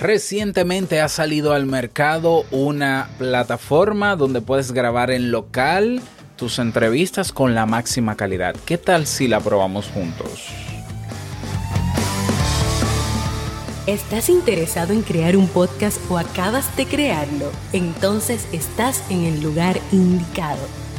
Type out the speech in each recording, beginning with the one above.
Recientemente ha salido al mercado una plataforma donde puedes grabar en local tus entrevistas con la máxima calidad. ¿Qué tal si la probamos juntos? ¿Estás interesado en crear un podcast o acabas de crearlo? Entonces estás en el lugar indicado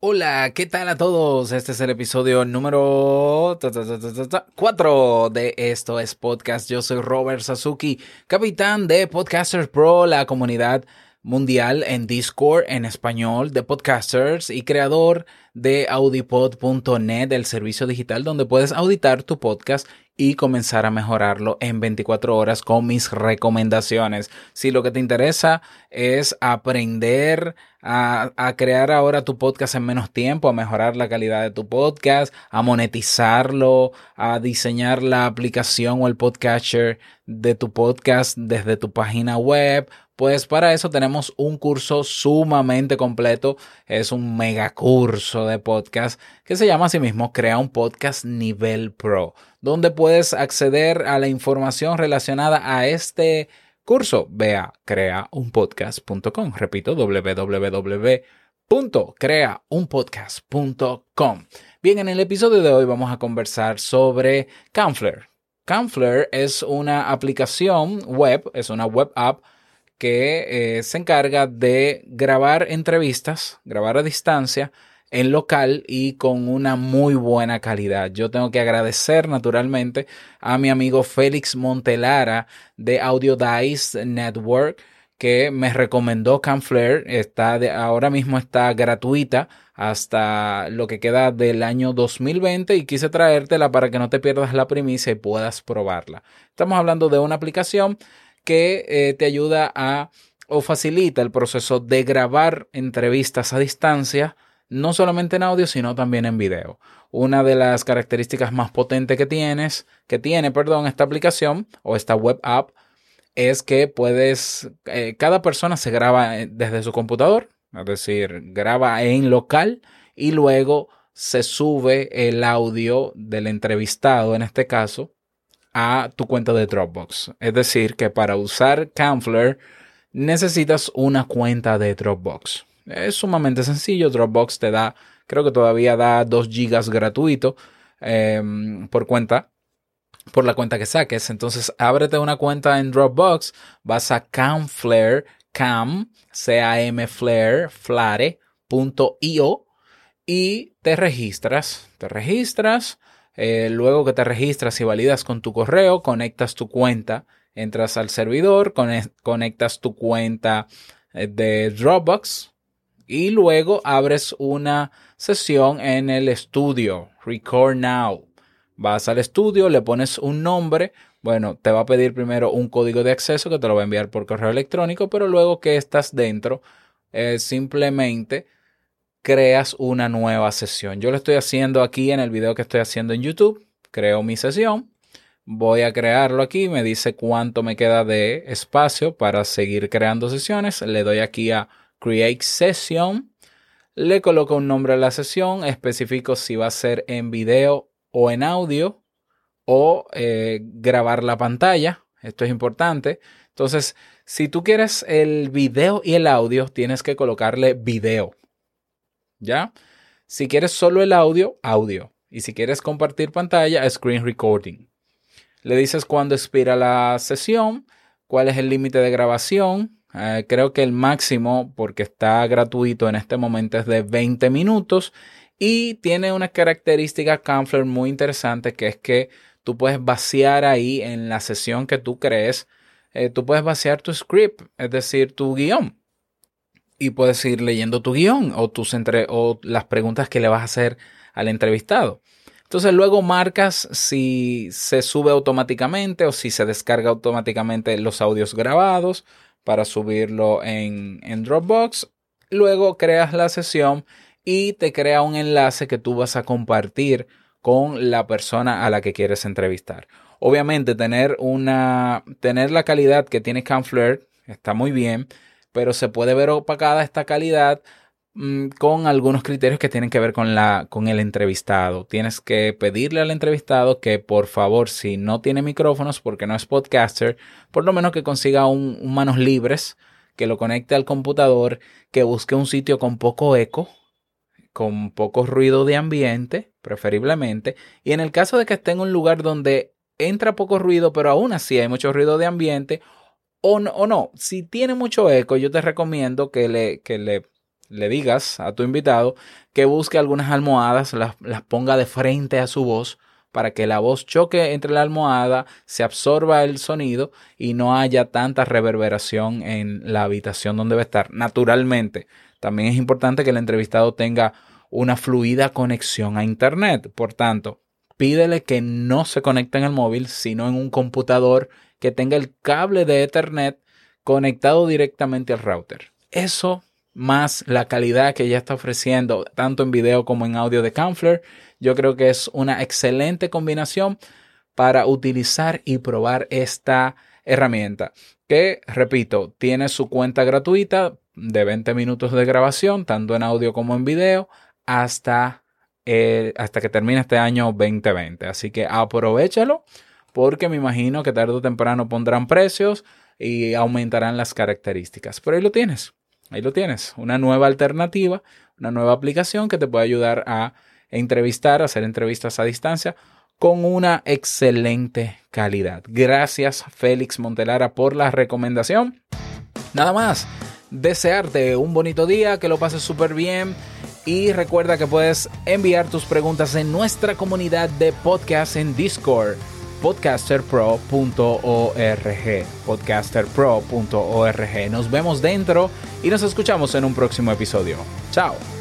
Hola, ¿qué tal a todos? Este es el episodio número 4 de Esto es Podcast. Yo soy Robert Sasuki, capitán de Podcasters Pro, la comunidad mundial en Discord en español de podcasters y creador de audipod.net, el servicio digital donde puedes auditar tu podcast y comenzar a mejorarlo en 24 horas con mis recomendaciones. Si lo que te interesa es aprender a, crear ahora tu podcast en menos tiempo, a mejorar la calidad de tu podcast, a monetizarlo, a diseñar la aplicación o el podcatcher de tu podcast desde tu página web, pues para eso tenemos un curso sumamente completo. Es un mega curso de podcast que se llama así mismo Crea un podcast nivel pro, donde puedes acceder a la información relacionada a este curso. Ve a creaunpodcast.com. Repito, www.creaunpodcast.com. Bien, en el episodio de hoy vamos a conversar sobre Camfler. Camfler es una aplicación web, es una web app que eh, se encarga de grabar entrevistas, grabar a distancia en local y con una muy buena calidad. Yo tengo que agradecer naturalmente a mi amigo Félix Montelara de Audio Dice Network que me recomendó Camflare. Está ahora mismo está gratuita hasta lo que queda del año 2020 y quise traértela para que no te pierdas la primicia y puedas probarla. Estamos hablando de una aplicación que eh, te ayuda a o facilita el proceso de grabar entrevistas a distancia, no solamente en audio, sino también en video. Una de las características más potentes que tienes, que tiene, perdón, esta aplicación o esta web app, es que puedes, eh, cada persona se graba eh, desde su computador, es decir, graba en local y luego se sube el audio del entrevistado, en este caso, a tu cuenta de Dropbox. Es decir, que para usar Camfler necesitas una cuenta de Dropbox. Es sumamente sencillo. Dropbox te da, creo que todavía da 2 gigas gratuito em, por cuenta, por la cuenta que saques. Entonces, ábrete una cuenta en Dropbox, vas a Camflare, cam, c-a-m flare, flare.io y te registras. Te registras eh, luego que te registras y validas con tu correo, conectas tu cuenta, entras al servidor, conectas tu cuenta eh, de Dropbox y luego abres una sesión en el estudio, Record Now. Vas al estudio, le pones un nombre, bueno, te va a pedir primero un código de acceso que te lo va a enviar por correo electrónico, pero luego que estás dentro, eh, simplemente creas una nueva sesión. Yo lo estoy haciendo aquí en el video que estoy haciendo en YouTube. Creo mi sesión. Voy a crearlo aquí. Me dice cuánto me queda de espacio para seguir creando sesiones. Le doy aquí a Create Session. Le coloco un nombre a la sesión. Especifico si va a ser en video o en audio o eh, grabar la pantalla. Esto es importante. Entonces, si tú quieres el video y el audio, tienes que colocarle video. ¿Ya? Si quieres solo el audio, audio. Y si quieres compartir pantalla, screen recording. Le dices cuándo expira la sesión, cuál es el límite de grabación. Eh, creo que el máximo, porque está gratuito en este momento, es de 20 minutos. Y tiene una característica Camfler muy interesante, que es que tú puedes vaciar ahí en la sesión que tú crees, eh, tú puedes vaciar tu script, es decir, tu guion y puedes ir leyendo tu guion o, tus entre, o las preguntas que le vas a hacer al entrevistado. Entonces luego marcas si se sube automáticamente o si se descarga automáticamente los audios grabados para subirlo en, en Dropbox. Luego creas la sesión y te crea un enlace que tú vas a compartir con la persona a la que quieres entrevistar. Obviamente tener una tener la calidad que tiene Canflirt está muy bien, pero se puede ver opacada esta calidad Mm, con algunos criterios que tienen que ver con, la, con el entrevistado. Tienes que pedirle al entrevistado que por favor, si no tiene micrófonos porque no es podcaster, por lo menos que consiga un, manos libres, que lo conecte al computador, que busque un sitio con poco eco, con poco ruido de ambiente, preferiblemente, y en el caso de que esté en un lugar donde entra poco ruido, pero aún así hay mucho ruido de ambiente, o no, o no, si tiene mucho eco, yo te recomiendo que le, que le le digas a tu invitado que busque algunas almohadas, las, ponga de frente a su voz para que la voz choque entre la almohada, se absorba el sonido y no haya tanta reverberación en la habitación donde va a estar. Naturalmente, también es importante que el entrevistado tenga una fluida conexión a Internet. Por tanto, pídele que no se conecte en el móvil, sino en un computador que tenga el cable de Ethernet conectado directamente al router. Eso más la calidad que ya está ofreciendo tanto en video como en audio de Canfler, yo creo que es una excelente combinación para utilizar y probar esta herramienta que, repito, tiene su cuenta gratuita de 20 minutos de grabación, tanto en audio como en video, hasta, eh, hasta que termine este año 2020. Así que aprovechalo porque me imagino que tarde o temprano pondrán precios y aumentarán las características. Pero ahí lo tienes. Ahí lo tienes, una nueva alternativa, una nueva aplicación que te puede ayudar a entrevistar, a hacer entrevistas a distancia con una excelente calidad. Gracias Félix Montelara por la recomendación. Nada más, desearte un bonito día, que lo pases súper bien y recuerda que puedes enviar tus preguntas en nuestra comunidad de podcast en Discord podcasterpro.org. Podcasterpro.org. Nos vemos dentro y nos escuchamos en un próximo episodio. Chao.